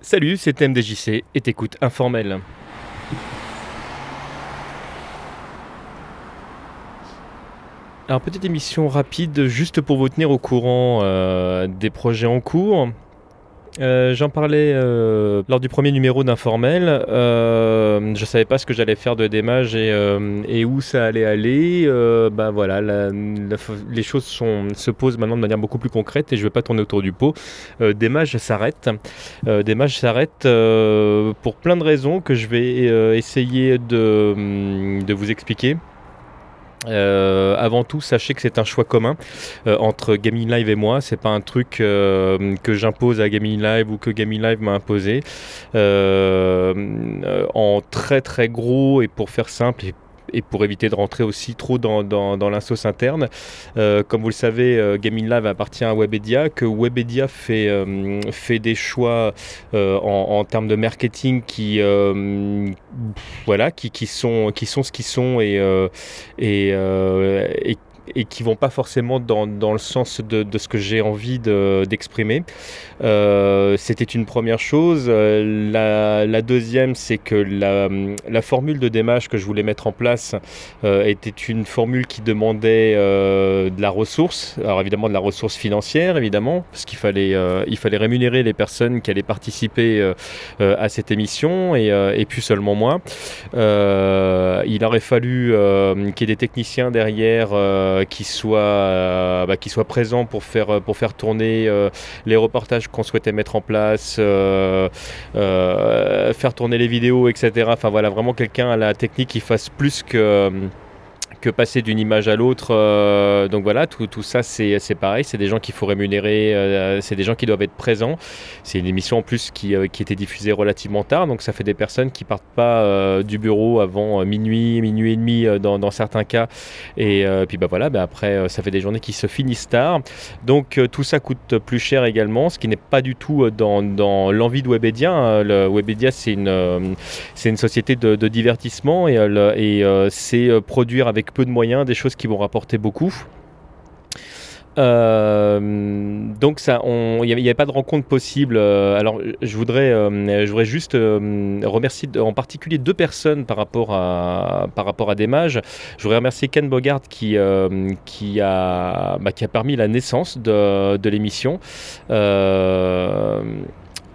Salut, c'est MDJC et t'écoutes Informel. Alors petite émission rapide juste pour vous tenir au courant euh, des projets en cours. Euh, j'en parlais euh, lors du premier numéro d'Informel. Euh, je savais pas ce que j'allais faire de démage et, et, où ça allait aller. bah voilà, les choses se posent maintenant de manière beaucoup plus concrète et je ne vais pas tourner autour du pot. démage s'arrête. démage s'arrête pour plein de raisons que je vais essayer de vous expliquer. Euh, avant tout, sachez que c'est un choix commun euh, entre Gaming Live et moi. C'est pas un truc euh, que j'impose à Gaming Live ou que Gaming Live m'a imposé. en très très gros et pour faire simple et pour éviter de rentrer aussi trop dans, dans, dans l'insos interne. Euh, comme vous le savez, euh, Gaming Live appartient à Webedia, que Webedia fait, euh, des choix en, termes de marketing qui, voilà, qui, sont, ce qu'ils sont et, et et qui vont pas forcément dans, dans le sens de, de, ce que j'ai envie d'exprimer. Euh, C'était une première chose. La, deuxième, c'est que la, la, formule de démarche que je voulais mettre en place euh, était une formule qui demandait euh, de la ressource, alors évidemment de la ressource financière, évidemment, parce qu'il fallait, il fallait rémunérer les personnes qui allaient participer à cette émission et, et seulement moi. il aurait fallu qu'il y ait des techniciens derrière euh, qui soit euh, bah, qui soit présent pour faire euh, pour faire tourner les reportages qu'on souhaitait mettre en place, faire tourner les vidéos, etc. Enfin voilà, vraiment quelqu'un à la technique qui fasse plus que que passer d'une image à l'autre. Euh, donc voilà, tout, tout ça c'est pareil, c'est des gens qu'il faut rémunérer, euh, c'est des gens qui doivent être présents. C'est une émission en plus qui, euh, qui, était diffusée relativement tard, donc ça fait des personnes qui partent pas du bureau avant minuit, minuit et demi dans, certains cas. Et puis bah voilà, bah après ça fait des journées qui se finissent tard. Donc tout ça coûte plus cher également, ce qui n'est pas du tout dans, dans l'envie de Webedia. Hein. Le Webedia c'est une, c'est une société de, de divertissement et, et c'est produire avec peu de moyens, des choses qui vont rapporter beaucoup. Euh, donc ça, il n'y avait, pas de rencontre possible. Euh, alors je voudrais, euh, je voudrais juste remercier en particulier deux personnes par rapport à par rapport à des mages. Je voudrais remercier Ken Bogart qui qui a bah, qui a permis la naissance de, de l'émission.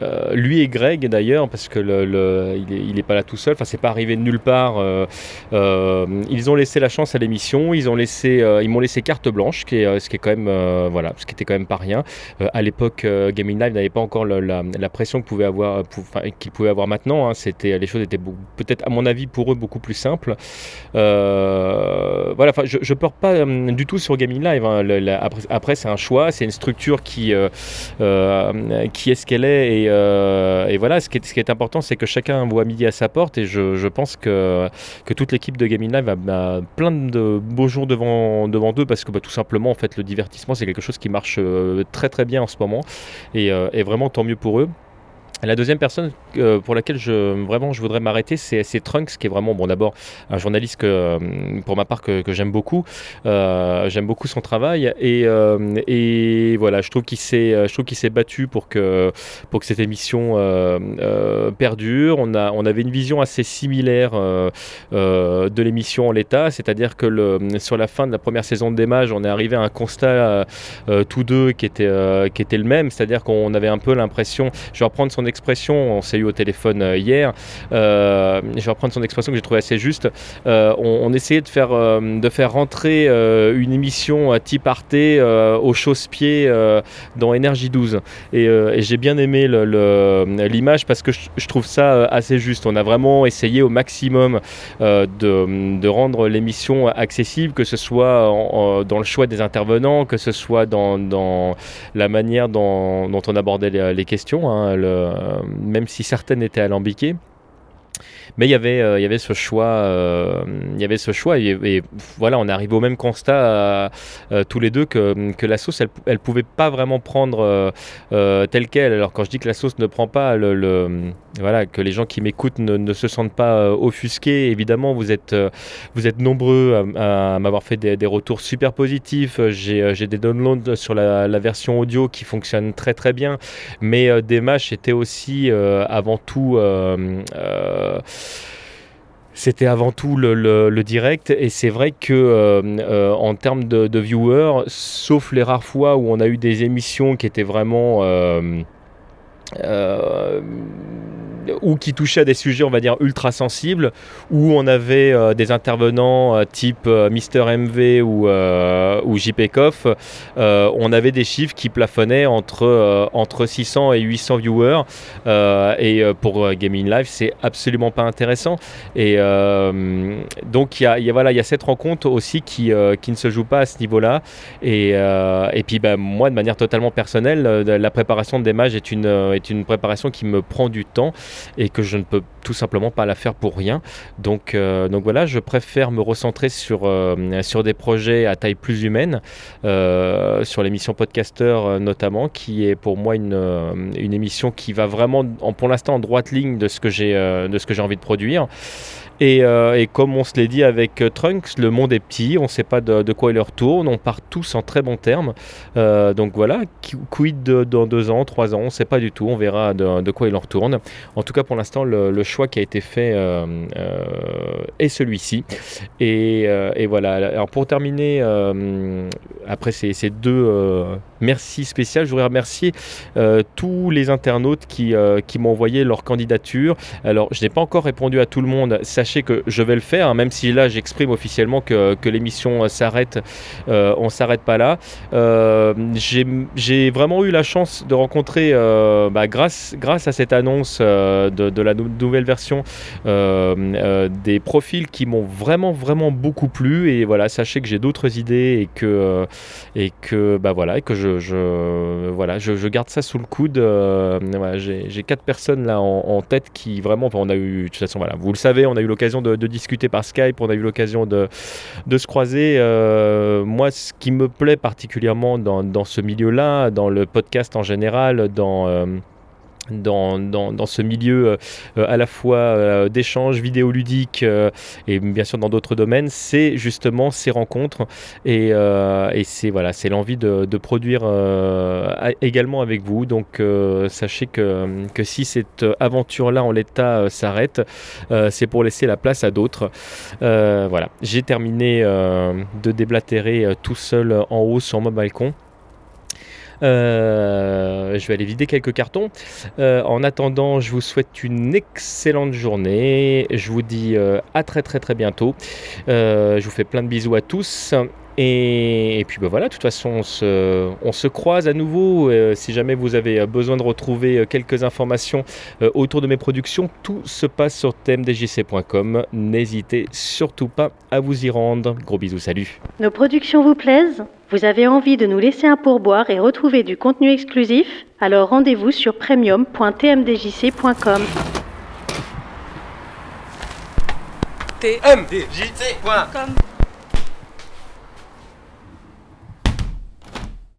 Euh, lui et Greg d'ailleurs, parce que le, il, est, pas là tout seul, enfin c'est pas arrivé de nulle part. Euh, euh, ils ont laissé la chance à l'émission, ils ont laissé, ils m'ont laissé carte blanche, qui est, ce qui est quand même, voilà, ce qui était quand même pas rien. à l'époque, Gaming Live n'avait pas encore la, pression qu'il pouvait avoir, avoir maintenant. Hein. c'était, les choses étaient peut-être à mon avis pour eux beaucoup plus simples. voilà, je, je porte pas du tout sur Gaming Live. Hein. après, après c'est un choix, c'est une structure qui, qui est ce qu'elle est et euh, et, voilà, ce qui est, important, c'est que chacun voit midi à sa porte. Et je, pense que, toute l'équipe de Gaming Live a, plein de beaux jours devant, devant eux parce que bah, tout simplement, en fait, le divertissement, c'est quelque chose qui marche euh, très très bien en ce moment. Et, euh, et vraiment, tant mieux pour eux. La deuxième personne euh, pour laquelle je, vraiment je voudrais m'arrêter, c'est, Trunks, qui est vraiment, bon, d'abord un journaliste que, euh, pour ma part que, j'aime beaucoup. Euh, j'aime beaucoup son travail et, voilà, je trouve qu'il s'est, je battu pour que, pour que cette émission perdure. On, a, on avait une vision assez similaire de l'émission en l'état, c'est-à-dire que sur la fin de la première saison de Démage, on est arrivé à un constat tous deux qui était, qui était le même, c'est-à-dire qu'on avait un peu l'impression, je vais reprendre son expression, on s'est eu au téléphone euh, hier, euh, je vais reprendre son expression que j'ai trouvé assez juste, euh, on, essayait de faire, de faire rentrer une émission type Arte au chausse-pied dans Énergie 12. Et, j'ai bien aimé l'image parce que je, trouve ça assez juste. On a vraiment essayé au maximum de, rendre l'émission accessible, que ce soit dans le choix des intervenants, que ce soit dans, la manière dont, on abordait les, questions. Hein, même si certaines étaient alambiquées. Mais il y avait, il y avait ce choix, il y avait ce choix et, voilà, on arrive au même constat tous les deux que, que la sauce, elle, elle pouvait pas vraiment prendre telle quelle. Alors quand je dis que la sauce ne prend pas le, voilà, que les gens qui m'écoutent ne, se sentent pas offusqués. Évidemment, vous êtes, vous êtes nombreux à, m'avoir fait des, retours super positifs. J'ai des downloads sur la, la, version audio qui fonctionne très très bien, mais des matchs étaient aussi avant tout c'était avant tout le, direct. Et c'est vrai que euh, euh, en termes de, viewers, sauf les rares fois où on a eu des émissions qui étaient vraiment euh, ou qui touchait à des sujets, on va dire, ultra sensibles, où on avait euh, des intervenants euh, type euh, Mister MV ou, ou JP Koff, on avait des chiffres qui plafonnaient entre, entre 600 et 800 viewers. et pour Gaming Live, c'est absolument pas intéressant. Et donc, il y a, y, a, y a cette rencontre aussi qui, qui ne se joue pas à ce niveau-là. Et, et puis, bah, moi, de manière totalement personnelle, la préparation des matchs est une, est une préparation qui me prend du temps et que je ne peux tout simplement pas la faire pour rien. Donc, euh, donc voilà, je préfère me recentrer sur, euh, sur des projets à taille plus humaine, euh, sur l'émission Podcaster notamment, qui est pour moi une, une émission qui va vraiment, en, pour l'instant, en droite ligne de ce que j'ai envie de produire. Euh, et, comme on se l'est dit avec Trunks, le monde est petit, on ne sait pas de, quoi il retourne, on part tous en très bons termes. Donc voilà, quid dans deux ans, trois ans, on ne sait pas du tout, on verra de, quoi il en retourne. En tout cas, pour l'instant, le, choix qui a été fait est celui-ci. Et, voilà, alors pour terminer, après ces, deux merci spéciales, je voudrais remercier tous les internautes qui, qui m'ont envoyé leur candidature. Alors, je n'ai pas encore répondu à tout le monde, sachez que je vais le faire, hein, même si là j'exprime officiellement que, l'émission euh, s'arrête, euh, on s'arrête pas là. Euh, j'ai vraiment eu la chance de rencontrer, bah, grâce, grâce à cette annonce de, la nouvelle version, des profils qui m'ont vraiment, vraiment beaucoup plu. Et voilà, sachez que j'ai d'autres idées et que, et que, bah, voilà, et que je, je, garde ça sous le coude. j'ai quatre personnes là en, tête qui vraiment, on a eu, de toute façon, voilà, vous le savez, on a eu l'occasion de, discuter par Skype, on a eu l'occasion de, se croiser. Euh, moi, ce qui me plaît particulièrement dans, dans ce milieu-là, dans le podcast en général, dans... Euh, dans, dans, ce milieu euh, à la fois euh, d'échanges vidéoludiques euh, et bien sûr dans d'autres domaines, c'est justement ces rencontres et, et c'est voilà, l'envie de, de produire également avec vous. Donc sachez que, que si cette aventure-là en l'état s'arrête, c'est pour laisser la place à d'autres. voilà, j'ai terminé de déblatérer tout seul en haut sur mon balcon. Euh, je vais aller vider quelques cartons. Euh, en attendant, je vous souhaite une excellente journée. Je vous dis euh, à très très très bientôt. je vous fais plein de bisous à tous. Et, puis ben voilà, de toute façon, on se, croise à nouveau. si jamais vous avez besoin de retrouver quelques informations autour de mes productions, tout se passe sur tmdjc.com. N'hésitez surtout pas à vous y rendre. Gros bisous, salut. Nos productions vous plaisent? Vous avez envie de nous laisser un pourboire et retrouver du contenu exclusif? Alors rendez-vous sur premium.tmdjc.com. tmdjc.com